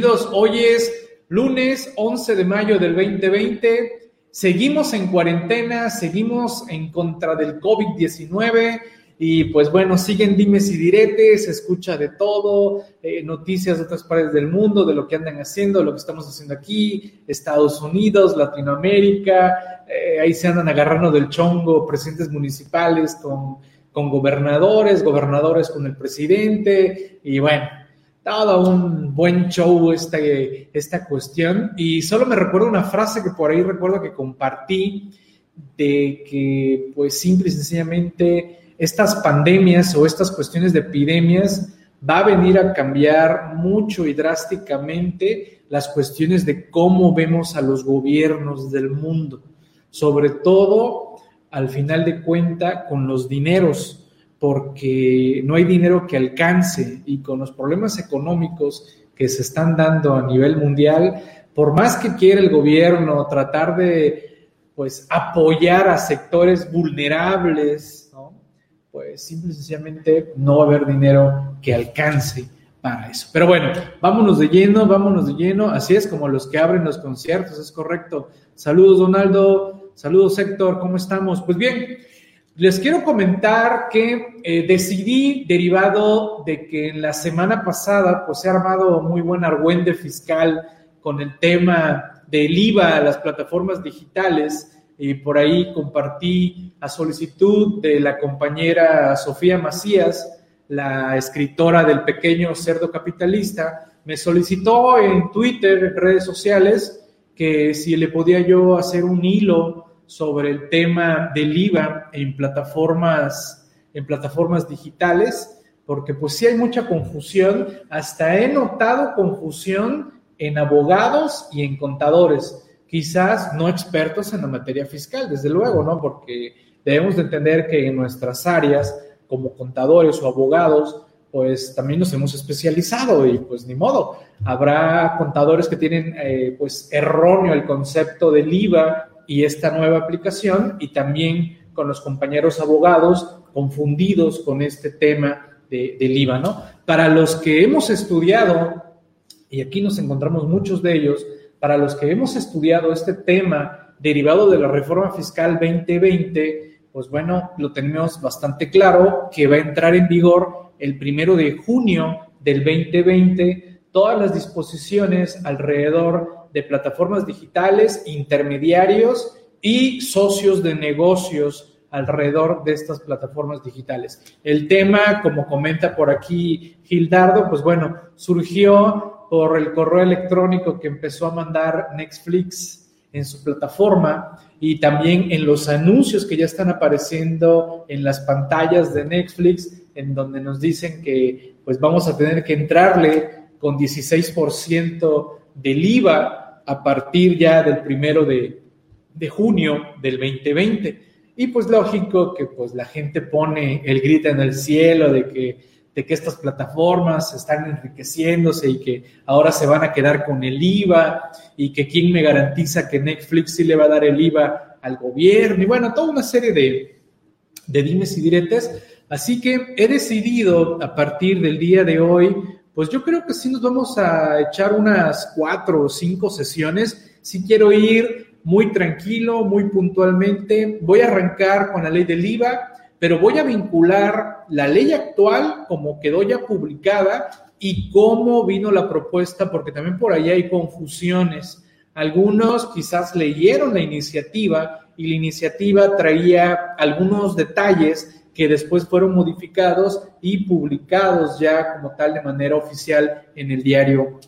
Hoy es lunes 11 de mayo del 2020. Seguimos en cuarentena, seguimos en contra del COVID-19 y pues bueno, siguen dimes y diretes, se escucha de todo, eh, noticias de otras partes del mundo, de lo que andan haciendo, lo que estamos haciendo aquí, Estados Unidos, Latinoamérica, eh, ahí se andan agarrando del chongo presidentes municipales con, con gobernadores, gobernadores con el presidente. Y bueno todo un buen show esta, esta cuestión. Y solo me recuerdo una frase que por ahí recuerdo que compartí de que, pues, simple y sencillamente, estas pandemias o estas cuestiones de epidemias va a venir a cambiar mucho y drásticamente las cuestiones de cómo vemos a los gobiernos del mundo, sobre todo al final de cuenta con los dineros porque no hay dinero que alcance y con los problemas económicos que se están dando a nivel mundial, por más que quiera el gobierno tratar de pues apoyar a sectores vulnerables, pues simple y sencillamente no va a haber dinero que alcance para eso. Pero bueno, vámonos de lleno, vámonos de lleno, así es como los que abren los conciertos, es correcto. Saludos Donaldo, saludos Héctor, ¿cómo estamos? Pues bien, les quiero comentar que eh, decidí, derivado de que en la semana pasada pues se ha armado muy buen argüende fiscal con el tema del IVA a las plataformas digitales, y por ahí compartí a solicitud de la compañera Sofía Macías, la escritora del pequeño cerdo capitalista, me solicitó en Twitter, en redes sociales, que si le podía yo hacer un hilo sobre el tema del IVA en plataformas, en plataformas digitales, porque pues sí hay mucha confusión, hasta he notado confusión en abogados y en contadores, quizás no expertos en la materia fiscal, desde luego, ¿no? Porque debemos de entender que en nuestras áreas, como contadores o abogados, pues también nos hemos especializado y pues ni modo. Habrá contadores que tienen eh, pues erróneo el concepto del IVA y esta nueva aplicación y también con los compañeros abogados confundidos con este tema de, del IVA, ¿no? Para los que hemos estudiado, y aquí nos encontramos muchos de ellos, para los que hemos estudiado este tema derivado de la reforma fiscal 2020, pues bueno, lo tenemos bastante claro que va a entrar en vigor el primero de junio del 2020 todas las disposiciones alrededor de plataformas digitales, intermediarios y socios de negocios alrededor de estas plataformas digitales. El tema, como comenta por aquí Gildardo, pues bueno, surgió por el correo electrónico que empezó a mandar Netflix en su plataforma y también en los anuncios que ya están apareciendo en las pantallas de Netflix, en donde nos dicen que pues vamos a tener que entrarle con 16% del IVA a partir ya del primero de, junio del 2020. Y pues lógico que pues la gente pone el grito en el cielo de que, de que estas plataformas están enriqueciéndose y que ahora se van a quedar con el IVA y que quién me garantiza que Netflix sí le va a dar el IVA al gobierno y bueno, toda una serie de, de dimes y diretes. Así que he decidido a partir del día de hoy pues yo creo que sí nos vamos a echar unas cuatro o cinco sesiones. Si quiero ir muy tranquilo, muy puntualmente. Voy a arrancar con la ley del IVA, pero voy a vincular la ley actual como quedó ya publicada y cómo vino la propuesta, porque también por ahí hay confusiones. Algunos quizás leyeron la iniciativa y la iniciativa traía algunos detalles que después fueron modificados y publicados ya como tal de manera oficial en el diario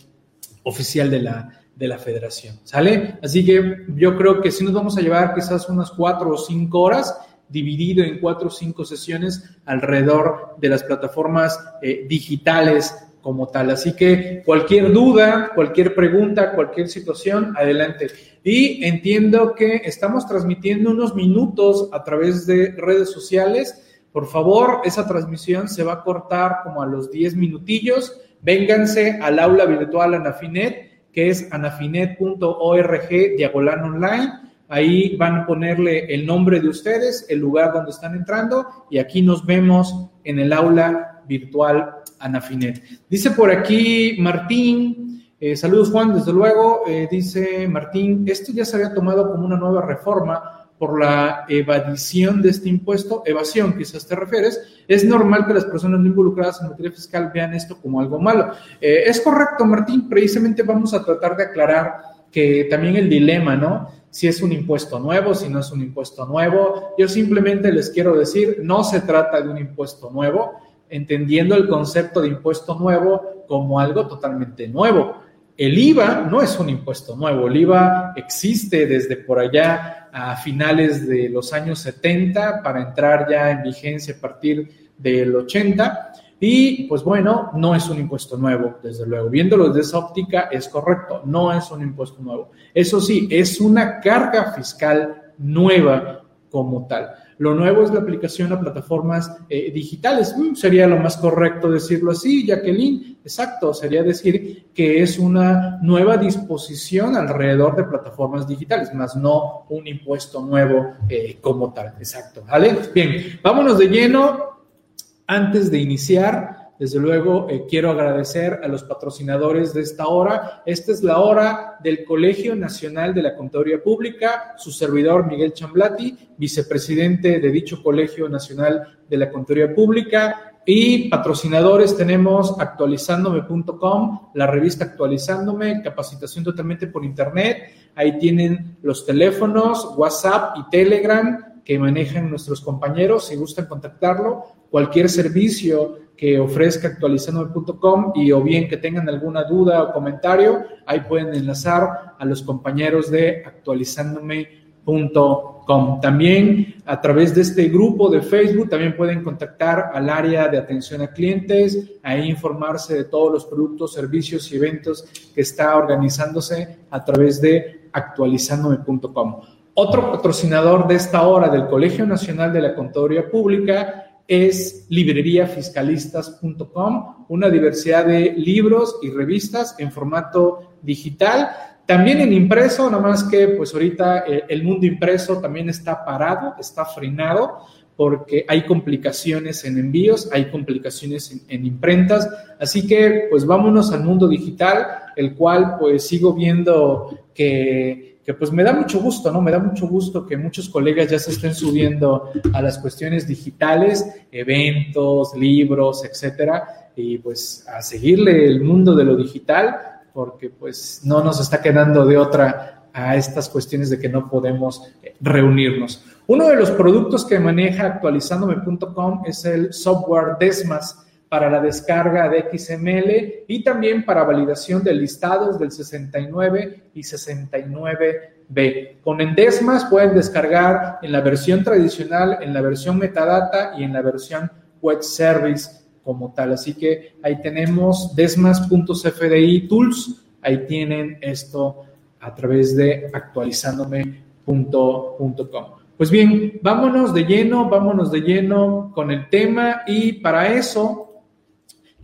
oficial de la, de la federación. ¿Sale? Así que yo creo que sí nos vamos a llevar quizás unas cuatro o cinco horas dividido en cuatro o cinco sesiones alrededor de las plataformas eh, digitales como tal. Así que cualquier duda, cualquier pregunta, cualquier situación, adelante. Y entiendo que estamos transmitiendo unos minutos a través de redes sociales por favor, esa transmisión se va a cortar como a los 10 minutillos. Vénganse al aula virtual Anafinet, que es anafinet.org diagonal online. Ahí van a ponerle el nombre de ustedes, el lugar donde están entrando y aquí nos vemos en el aula virtual Anafinet. Dice por aquí Martín, Eh, saludos Juan, desde luego, eh, dice Martín, esto ya se había tomado como una nueva reforma por la evadición de este impuesto, evasión quizás te refieres, es normal que las personas no involucradas en materia fiscal vean esto como algo malo. Eh, es correcto, Martín, precisamente vamos a tratar de aclarar que también el dilema, ¿no? Si es un impuesto nuevo, si no es un impuesto nuevo. Yo simplemente les quiero decir, no se trata de un impuesto nuevo, entendiendo el concepto de impuesto nuevo como algo totalmente nuevo. El IVA no es un impuesto nuevo, el IVA existe desde por allá a finales de los años 70 para entrar ya en vigencia a partir del 80 y pues bueno, no es un impuesto nuevo, desde luego. Viéndolo desde esa óptica es correcto, no es un impuesto nuevo. Eso sí, es una carga fiscal nueva como tal. Lo nuevo es la aplicación a plataformas eh, digitales. Mm, sería lo más correcto decirlo así, Jacqueline. Exacto, sería decir que es una nueva disposición alrededor de plataformas digitales, más no un impuesto nuevo eh, como tal. Exacto. ¿Vale? Bien, vámonos de lleno. Antes de iniciar, desde luego, eh, quiero agradecer a los patrocinadores de esta hora. Esta es la hora del Colegio Nacional de la Contaduría Pública, su servidor Miguel Chamblati, vicepresidente de dicho Colegio Nacional de la Contaduría Pública. Y patrocinadores tenemos actualizandome.com, la revista Actualizándome, capacitación totalmente por internet. Ahí tienen los teléfonos, WhatsApp y Telegram que manejan nuestros compañeros. Si gustan contactarlo, cualquier servicio que ofrezca actualizandome.com y o bien que tengan alguna duda o comentario, ahí pueden enlazar a los compañeros de actualizandome.com. También a través de este grupo de Facebook también pueden contactar al área de atención a clientes, ahí informarse de todos los productos, servicios y eventos que está organizándose a través de actualizandome.com. Otro patrocinador de esta hora del Colegio Nacional de la Contaduría Pública es libreriafiscalistas.com, una diversidad de libros y revistas en formato digital, también en impreso, nada más que pues ahorita eh, el mundo impreso también está parado, está frenado porque hay complicaciones en envíos, hay complicaciones en, en, imprentas, así que pues vámonos al mundo digital, el cual pues sigo viendo que pues me da mucho gusto, ¿no? Me da mucho gusto que muchos colegas ya se estén subiendo a las cuestiones digitales, eventos, libros, etcétera, y pues a seguirle el mundo de lo digital, porque pues no nos está quedando de otra a estas cuestiones de que no podemos eh, reunirnos. Uno de los productos que maneja actualizandome.com es el software Desmas para la descarga de XML y también para validación de listados del 69 y 69B. Con Endesmas pueden descargar en la versión tradicional, en la versión metadata y en la versión web service como tal. Así que ahí tenemos desmas.cfdi tools, ahí tienen esto a través de actualizandome.com. Pues bien, vámonos de lleno, vámonos de lleno con el tema y para eso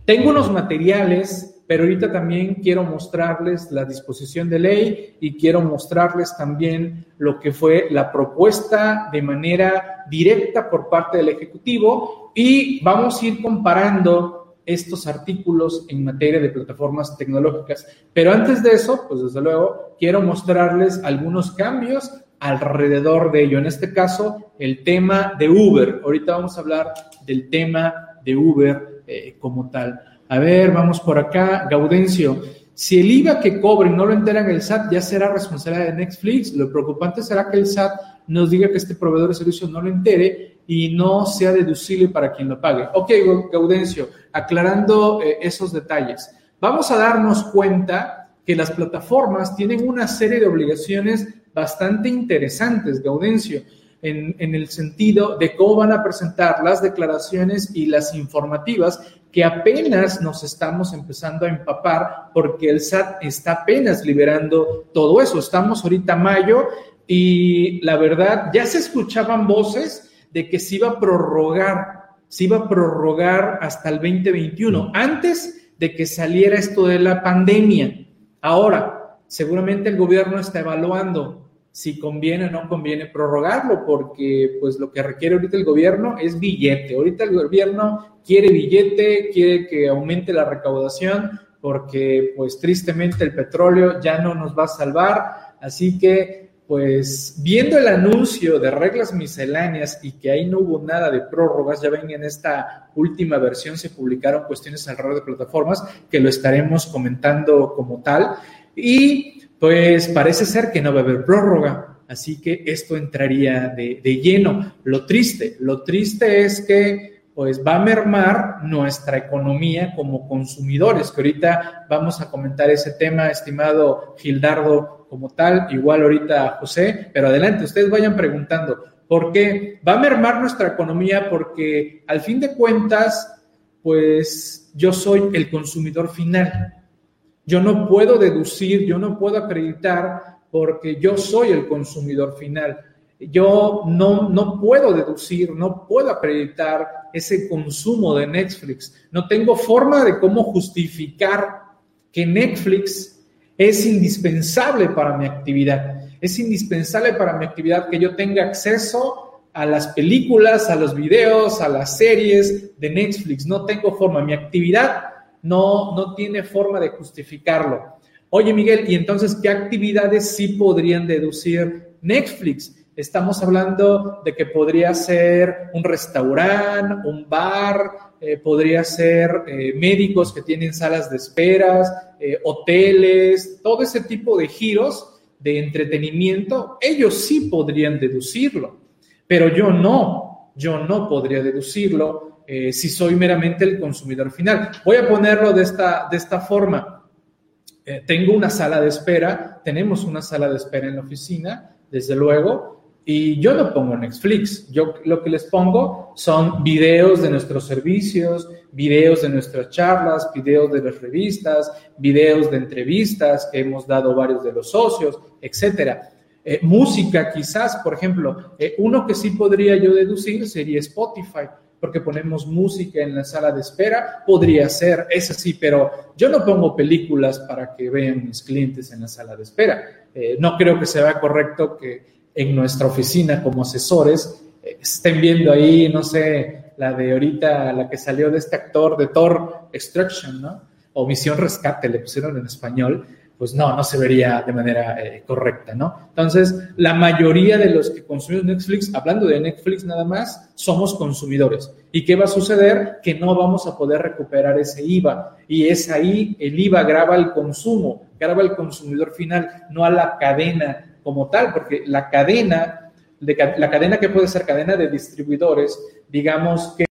tengo unos materiales, pero ahorita también quiero mostrarles la disposición de ley y quiero mostrarles también lo que fue la propuesta de manera directa por parte del Ejecutivo y vamos a ir comparando estos artículos en materia de plataformas tecnológicas. Pero antes de eso, pues desde luego, quiero mostrarles algunos cambios alrededor de ello. En este caso, el tema de Uber. Ahorita vamos a hablar del tema de Uber eh, como tal. A ver, vamos por acá. Gaudencio, si el IVA que cobren no lo enteran el SAT, ya será responsabilidad de Netflix. Lo preocupante será que el SAT nos diga que este proveedor de servicio no lo entere y no sea deducible para quien lo pague. Ok, Gaudencio, aclarando eh, esos detalles. Vamos a darnos cuenta que las plataformas tienen una serie de obligaciones bastante interesantes, Gaudencio en, el sentido de cómo van a presentar las declaraciones y las informativas que apenas nos estamos empezando a empapar porque el SAT está apenas liberando todo eso. Estamos ahorita mayo y la verdad ya se escuchaban voces de que se iba a prorrogar, se iba a prorrogar hasta el 2021, antes de que saliera esto de la pandemia. Ahora, seguramente el gobierno está evaluando si conviene o no conviene prorrogarlo, porque pues lo que requiere ahorita el gobierno es billete. Ahorita el gobierno quiere billete, quiere que aumente la recaudación, porque pues tristemente el petróleo ya no nos va a salvar, así que pues viendo el anuncio de reglas misceláneas y que ahí no hubo nada de prórrogas, ya ven en esta última versión se publicaron cuestiones alrededor de plataformas que lo estaremos comentando como tal y pues parece ser que no va a haber prórroga, así que esto entraría de, de lleno. Lo triste, lo triste es que pues va a mermar nuestra economía como consumidores, que ahorita vamos a comentar ese tema, estimado Gildardo, como tal, igual ahorita José, pero adelante, ustedes vayan preguntando, ¿por qué? Va a mermar nuestra economía porque al fin de cuentas, pues yo soy el consumidor final. Yo no puedo deducir, yo no puedo acreditar porque yo soy el consumidor final. Yo no, no puedo deducir, no puedo acreditar ese consumo de Netflix. No tengo forma de cómo justificar que Netflix es indispensable para mi actividad. Es indispensable para mi actividad que yo tenga acceso a las películas, a los videos, a las series de Netflix. No tengo forma. Mi actividad no, no tiene forma de justificarlo. Oye, Miguel, ¿y entonces qué actividades sí podrían deducir Netflix? Estamos hablando de que podría ser un restaurante, un bar, eh, podría ser eh, médicos que tienen salas de esperas, eh, hoteles, todo ese tipo de giros de entretenimiento, ellos sí podrían deducirlo, pero yo no, yo no podría deducirlo si soy meramente el consumidor final. Voy a ponerlo de esta, de esta forma. tengo una sala de espera, tenemos una sala de espera en la oficina, desde luego, y yo no pongo Netflix, yo lo que les pongo son videos de nuestros servicios, videos de nuestras charlas, videos de las revistas, videos de entrevistas que hemos dado varios de los socios, etcétera. Eh, música quizás, por ejemplo, eh, uno que sí podría yo deducir sería Spotify, porque ponemos música en la sala de espera, podría ser, es así, pero yo no pongo películas para que vean mis clientes en la sala de espera. Eh, no creo que sea correcto que en nuestra oficina como asesores eh, estén viendo ahí, no sé, la de ahorita, la que salió de este actor de Thor Extraction, ¿no? O Misión Rescate, le pusieron en español, pues no, no se vería de manera eh, correcta, ¿no? Entonces, la mayoría de los que consumimos Netflix, hablando de Netflix nada más, somos consumidores. ¿Y qué va a suceder? Que no vamos a poder recuperar ese IVA. Y es ahí, el IVA graba el consumo, graba el consumidor final, no a la cadena como tal, porque la cadena, de, la cadena que puede ser cadena de distribuidores, digamos que